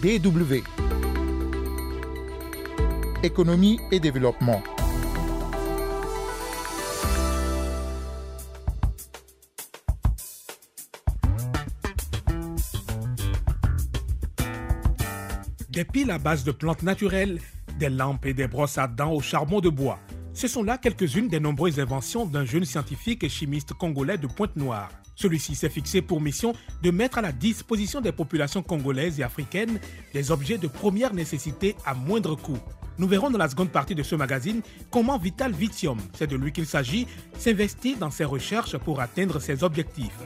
DW. Économie et développement. Des piles à base de plantes naturelles, des lampes et des brosses à dents au charbon de bois. Ce sont là quelques-unes des nombreuses inventions d'un jeune scientifique et chimiste congolais de Pointe-Noire. Celui-ci s'est fixé pour mission de mettre à la disposition des populations congolaises et africaines des objets de première nécessité à moindre coût. Nous verrons dans la seconde partie de ce magazine comment Vital Vitium, c'est de lui qu'il s'agit, s'investit dans ses recherches pour atteindre ses objectifs.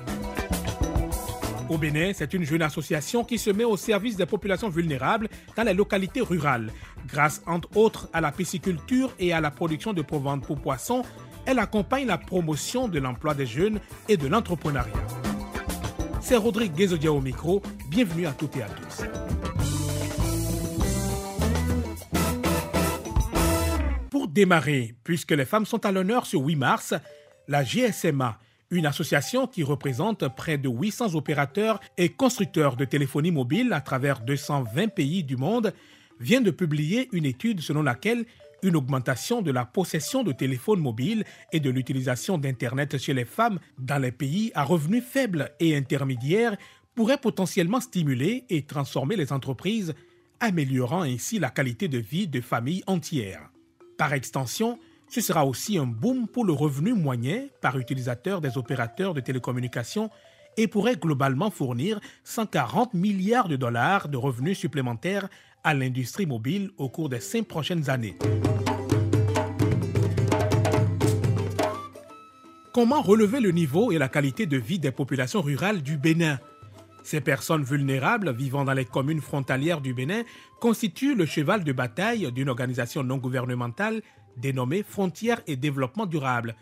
Au Bénin, c'est une jeune association qui se met au service des populations vulnérables dans les localités rurales. Grâce entre autres à la pisciculture et à la production de proventes pour poissons, elle accompagne la promotion de l'emploi des jeunes et de l'entrepreneuriat. C'est Rodrigue Guézodia au micro. Bienvenue à toutes et à tous. Pour démarrer, puisque les femmes sont à l'honneur ce 8 mars, la GSMA, une association qui représente près de 800 opérateurs et constructeurs de téléphonie mobile à travers 220 pays du monde, vient de publier une étude selon laquelle une augmentation de la possession de téléphones mobiles et de l'utilisation d'Internet chez les femmes dans les pays à revenus faibles et intermédiaires pourrait potentiellement stimuler et transformer les entreprises, améliorant ainsi la qualité de vie de familles entières. Par extension, ce sera aussi un boom pour le revenu moyen par utilisateur des opérateurs de télécommunications et pourrait globalement fournir 140 milliards de dollars de revenus supplémentaires à l'industrie mobile au cours des cinq prochaines années. Comment relever le niveau et la qualité de vie des populations rurales du Bénin? Ces personnes vulnérables vivant dans les communes frontalières du Bénin constituent le cheval de bataille d'une organisation non gouvernementale dénommée Frontières et Développement Durable.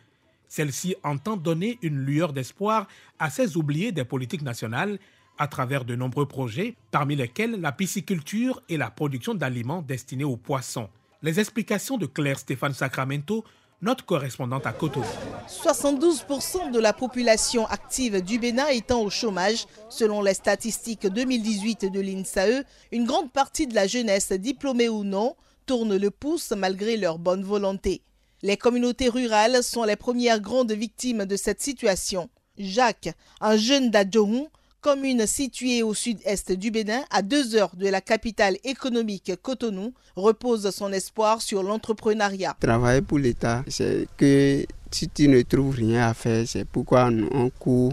Celle-ci entend donner une lueur d'espoir à ces oubliés des politiques nationales à travers de nombreux projets, parmi lesquels la pisciculture et la production d'aliments destinés aux poissons. Les explications de Claire Stéphane Sacramento, notre correspondante à Cotonou. 72% de la population active du Bénin étant au chômage, selon les statistiques 2018 de l'INSAE, une grande partie de la jeunesse, diplômée ou non, tourne le pouce malgré leur bonne volonté. Les communautés rurales sont les premières grandes victimes de cette situation. Jacques, un jeune d'Adjohun, commune située au sud-est du Bénin, à deux heures de la capitale économique Cotonou, repose son espoir sur l'entrepreneuriat. Travailler pour l'État, c'est que si tu ne trouves rien à faire, c'est pourquoi on court.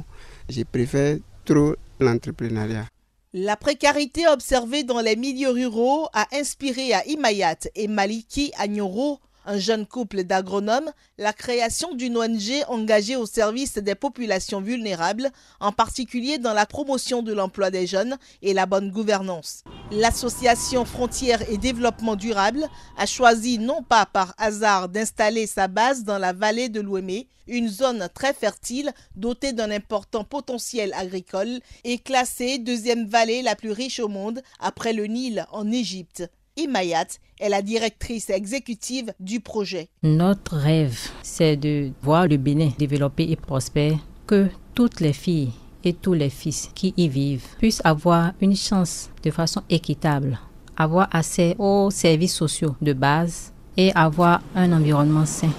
Je préfère trop l'entrepreneuriat. La précarité observée dans les milieux ruraux a inspiré à Imayat et Maliki Agnoro un jeune couple d'agronomes, la création d'une ONG engagée au service des populations vulnérables, en particulier dans la promotion de l'emploi des jeunes et la bonne gouvernance. L'association Frontières et Développement Durable a choisi non pas par hasard d'installer sa base dans la vallée de l'Ouémé, une zone très fertile dotée d'un important potentiel agricole et classée deuxième vallée la plus riche au monde après le Nil en Égypte. Imayat est la directrice exécutive du projet. Notre rêve, c'est de voir le Bénin développer et prospérer, que toutes les filles et tous les fils qui y vivent puissent avoir une chance de façon équitable, avoir accès aux services sociaux de base et avoir un environnement sain.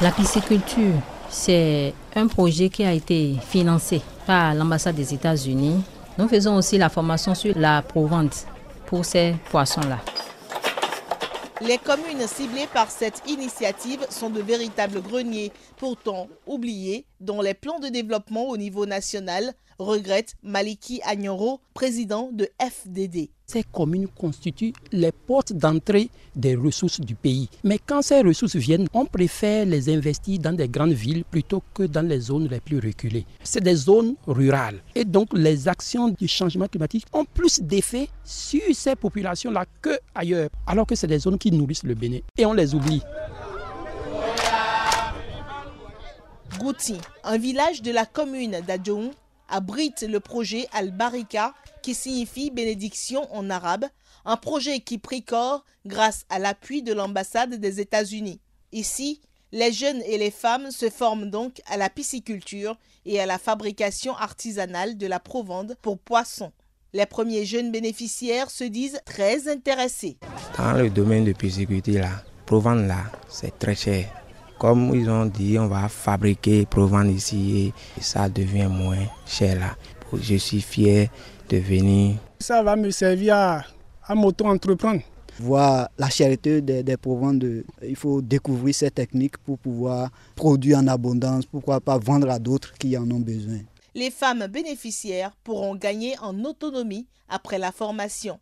La pisciculture, c'est un projet qui a été financé par l'ambassade des États-Unis. Nous faisons aussi la formation sur la provente pour ces poissons-là. Les communes ciblées par cette initiative sont de véritables greniers, pourtant oubliés dans les plans de développement au niveau national, regrette Maliki Agnoro, président de FDD. Ces communes constituent les portes d'entrée des ressources du pays. Mais quand ces ressources viennent, on préfère les investir dans des grandes villes plutôt que dans les zones les plus reculées. C'est des zones rurales. Et donc les actions du changement climatique ont plus d'effet sur ces populations-là que ailleurs. Alors que c'est des zones qui nourrissent le Bénin. Et on les oublie. Gouti, un village de la commune d'Adjoun, abrite le projet Al-Barika, qui signifie bénédiction en arabe, un projet qui prit corps grâce à l'appui de l'ambassade des États-Unis. Ici, les jeunes et les femmes se forment donc à la pisciculture et à la fabrication artisanale de la provende pour poissons. Les premiers jeunes bénéficiaires se disent très intéressés. Dans le domaine de pisciculture, là, Provence, là, c'est très cher. Comme ils ont dit, on va fabriquer Provence ici et ça devient moins cher là. Je suis fier de venir. Ça va me servir à, à m'auto-entreprendre. Voir la charité des, des de, il faut découvrir ces techniques pour pouvoir produire en abondance, pourquoi pas vendre à d'autres qui en ont besoin. Les femmes bénéficiaires pourront gagner en autonomie après la formation.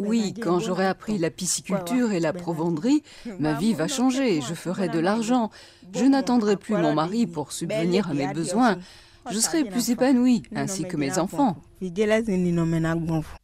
Oui, quand j'aurai appris la pisciculture et la provanderie, ma vie va changer, je ferai de l'argent. Je n'attendrai plus mon mari pour subvenir à mes besoins. Je serai plus épanouie, ainsi que mes enfants.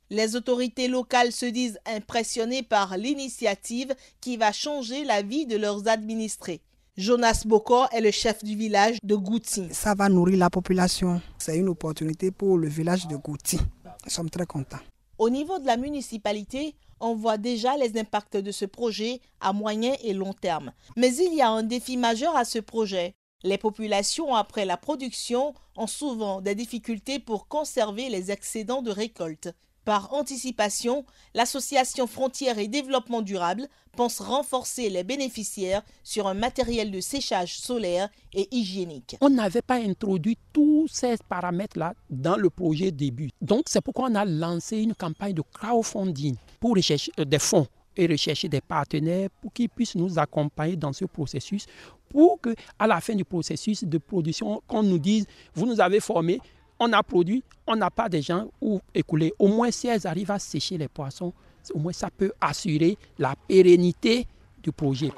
Les autorités locales se disent impressionnées par l'initiative qui va changer la vie de leurs administrés. Jonas Bokor est le chef du village de Gouti. Ça va nourrir la population. C'est une opportunité pour le village de Gouti. Nous sommes très contents. Au niveau de la municipalité, on voit déjà les impacts de ce projet à moyen et long terme. Mais il y a un défi majeur à ce projet. Les populations, après la production, ont souvent des difficultés pour conserver les excédents de récolte. Par anticipation, l'association Frontières et Développement Durable pense renforcer les bénéficiaires sur un matériel de séchage solaire et hygiénique. On n'avait pas introduit tous ces paramètres-là dans le projet début. Donc c'est pourquoi on a lancé une campagne de crowdfunding pour rechercher euh, des fonds et rechercher des partenaires pour qu'ils puissent nous accompagner dans ce processus pour que la fin du processus de production qu'on nous dise vous nous avez formés on a produit, on n'a pas de gens où écouler. Au moins, si elles arrivent à sécher les poissons, au moins ça peut assurer la pérennité du projet.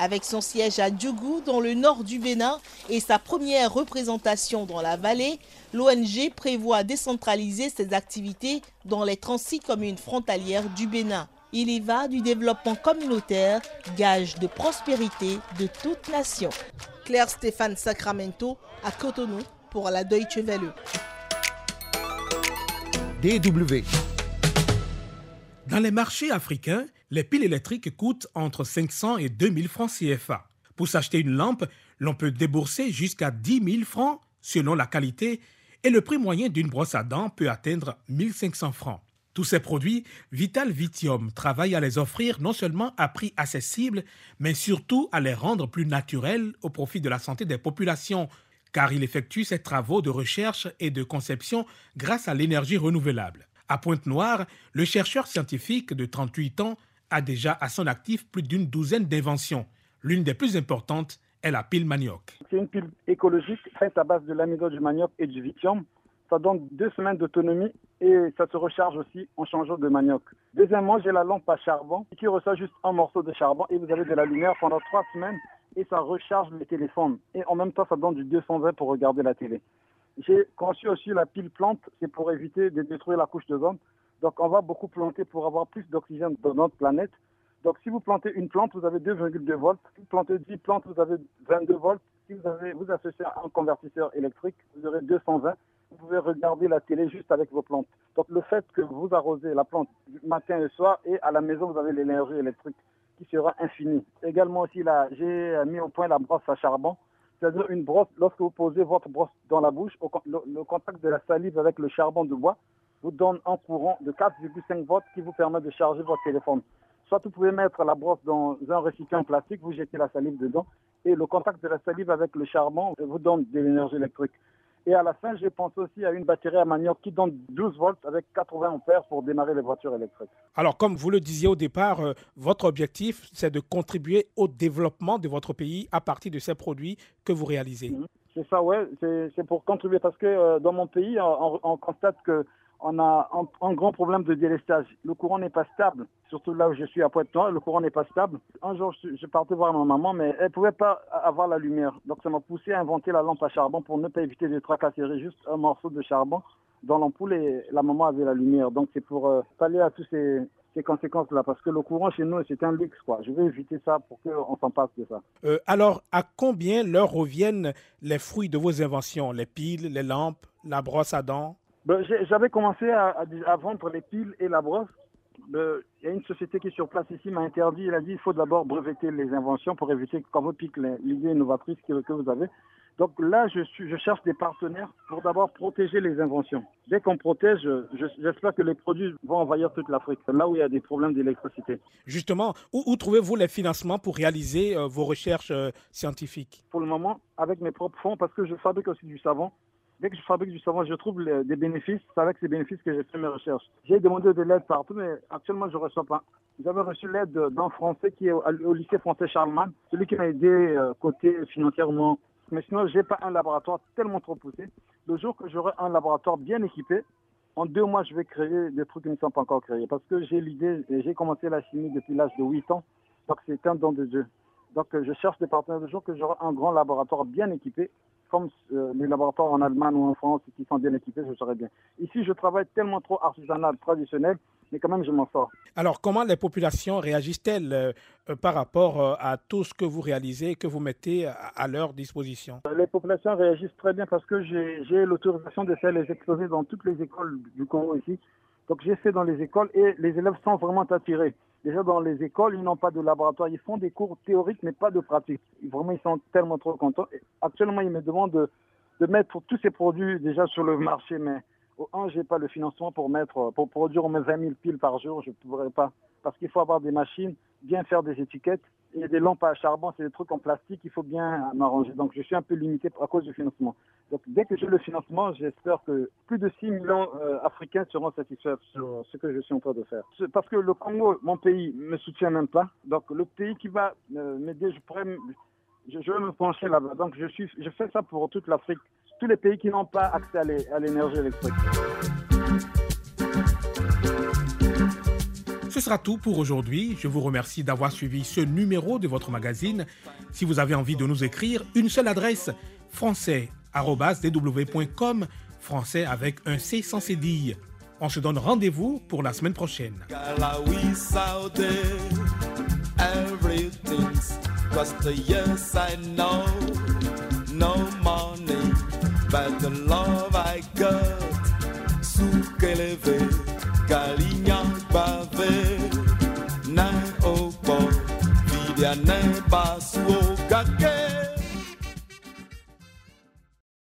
Avec son siège à Djougou, dans le nord du Bénin, et sa première représentation dans la vallée, l'ONG prévoit décentraliser ses activités dans les 36 communes frontalières du Bénin. Il y va du développement communautaire, gage de prospérité de toute nation. Claire Stéphane Sacramento à Cotonou pour la Deutsche Welle. DW. Dans les marchés africains, les piles électriques coûtent entre 500 et 2000 francs CFA. Pour s'acheter une lampe, l'on peut débourser jusqu'à 10 000 francs selon la qualité et le prix moyen d'une brosse à dents peut atteindre 1500 francs. Tous ces produits, Vital Vitium travaille à les offrir non seulement à prix accessible, mais surtout à les rendre plus naturels au profit de la santé des populations, car il effectue ses travaux de recherche et de conception grâce à l'énergie renouvelable. À Pointe-Noire, le chercheur scientifique de 38 ans a déjà à son actif plus d'une douzaine d'inventions. L'une des plus importantes est la pile manioc. C'est une pile écologique faite à base de l'amidon du manioc et du lithium. Ça donne deux semaines d'autonomie et ça se recharge aussi en changeant de manioc. Deuxièmement, j'ai la lampe à charbon qui reçoit juste un morceau de charbon et vous avez de la lumière pendant trois semaines et ça recharge le téléphone. Et en même temps, ça donne du 220 pour regarder la télé. J'ai conçu aussi la pile plante, c'est pour éviter de détruire la couche de d'ozone. Donc on va beaucoup planter pour avoir plus d'oxygène dans notre planète. Donc si vous plantez une plante, vous avez 2,2 volts. Si vous plantez 10 plantes, vous avez 22 volts. Si vous, avez, vous associez un convertisseur électrique, vous aurez 220. Vous pouvez regarder la télé juste avec vos plantes. Donc le fait que vous arrosez la plante matin et soir et à la maison, vous avez l'énergie électrique qui sera infini. Également aussi, là, j'ai mis au point la brosse à charbon. C'est-à-dire une brosse, lorsque vous posez votre brosse dans la bouche, le, contact de la salive avec le charbon de bois vous donne un courant de 4,5 volts qui vous permet de charger votre téléphone. Soit vous pouvez mettre la brosse dans un récipient plastique, vous jetez la salive dedans, et le contact de la salive avec le charbon vous donne de l'énergie électrique. Et à la fin, j'ai pensé aussi à une batterie à manioc qui donne 12 volts avec 80 ampères pour démarrer les voitures électriques. Alors, comme vous le disiez au départ, euh, votre objectif, c'est de contribuer au développement de votre pays à partir de ces produits que vous réalisez. Mhm. C'est ça, ouais. C'est pour contribuer parce que euh, dans mon pays, on constate que on a un, grand problème de délestage. Le courant n'est pas stable, surtout là où je suis à Pointe-Noire, le courant n'est pas stable. Un jour, je, partais voir ma maman, mais elle ne pouvait pas avoir la lumière. Donc ça m'a poussé à inventer la lampe à charbon pour ne pas éviter de tracasser juste un morceau de charbon dans l'ampoule et la maman avait la lumière. Donc c'est pour euh, pallier à tous ces, conséquences-là, parce que le courant chez nous, c'est un luxe. Quoi. Je vais éviter ça pour qu'on s'en passe de ça. Euh, alors, à combien leur reviennent les fruits de vos inventions? Les piles, les lampes, la brosse à dents? Ben, j'avais commencé à, vendre les piles et la brosse. Il y a une société qui est sur place ici m'a interdit. Il a dit il faut d'abord breveter les inventions pour éviter qu'on vous pique l'idée innovatrice que, vous avez. Donc là, je, suis, je cherche des partenaires pour d'abord protéger les inventions. Dès qu'on protège, j'espère que les produits vont envahir toute l'Afrique, là où il y a des problèmes d'électricité. Justement, où, trouvez-vous les financements pour réaliser euh, vos recherches euh, scientifiques? Pour le moment, avec mes propres fonds, parce que je fabrique aussi du savon. Dès que je fabrique du savon, je trouve des bénéfices. C'est avec ces bénéfices que j'ai fait mes recherches. J'ai demandé de l'aide partout, mais actuellement, je ne reçois pas. J'avais reçu l'aide d'un Français qui est au, lycée français Charlemagne, celui qui m'a aidé euh, côté financièrement mais sinon, je n'ai pas un laboratoire tellement trop poussé. Le jour que j'aurai un laboratoire bien équipé, en deux mois, je vais créer des trucs qui ne sont pas encore créés. Parce que j'ai l'idée, j'ai commencé la chimie depuis l'âge de 8 ans. Donc, c'est un don de Dieu. Donc, je cherche des partenaires le jour que j'aurai un grand laboratoire bien équipé comme euh, les laboratoires en Allemagne ou en France qui sont bien équipés, je saurais bien. Ici, je travaille tellement trop artisanal, traditionnel, mais quand même, je m'en sors. Alors, comment les populations réagissent-elles euh, euh, par rapport à tout ce que vous réalisez, que vous mettez à, leur disposition? Les populations réagissent très bien parce que j'ai l'autorisation de faire les exposés dans toutes les écoles du Congo ici. Donc, j'ai fait dans les écoles et les élèves sont vraiment attirés. Déjà, dans les écoles, ils n'ont pas de laboratoire. Ils font des cours théoriques, mais pas de pratique. Vraiment, ils sont tellement trop contents. actuellement, ils me demandent de, mettre tous ces produits déjà sur le marché, mais au un, j'ai pas le financement pour mettre, pour produire moins 20 000 piles par jour. Je ne pourrais pas. Parce qu'il faut avoir des machines, bien faire des étiquettes. Il y a des lampes à charbon, c'est des trucs en plastique, il faut bien m'arranger. Donc, je suis un peu limité à cause du financement. Donc, dès que j'ai le financement, j'espère que plus de 6 millions euh, Africains seront satisfaits sur ce que je suis en train de faire. Parce que le Congo, mon pays, me soutient même pas. Donc, le pays qui va euh, m'aider, je je, vais me pencher là-bas. Donc, je suis, je fais ça pour toute l'Afrique, tous les pays qui n'ont pas accès à l'énergie électrique ce sera tout pour aujourd'hui. Je vous remercie d'avoir suivi ce numéro de votre magazine. Si vous avez envie de nous écrire, une seule adresse français@dw.com, français avec un C sans cédille. On se donne rendez-vous pour la semaine prochaine. Olha, nem passo o caqueiro.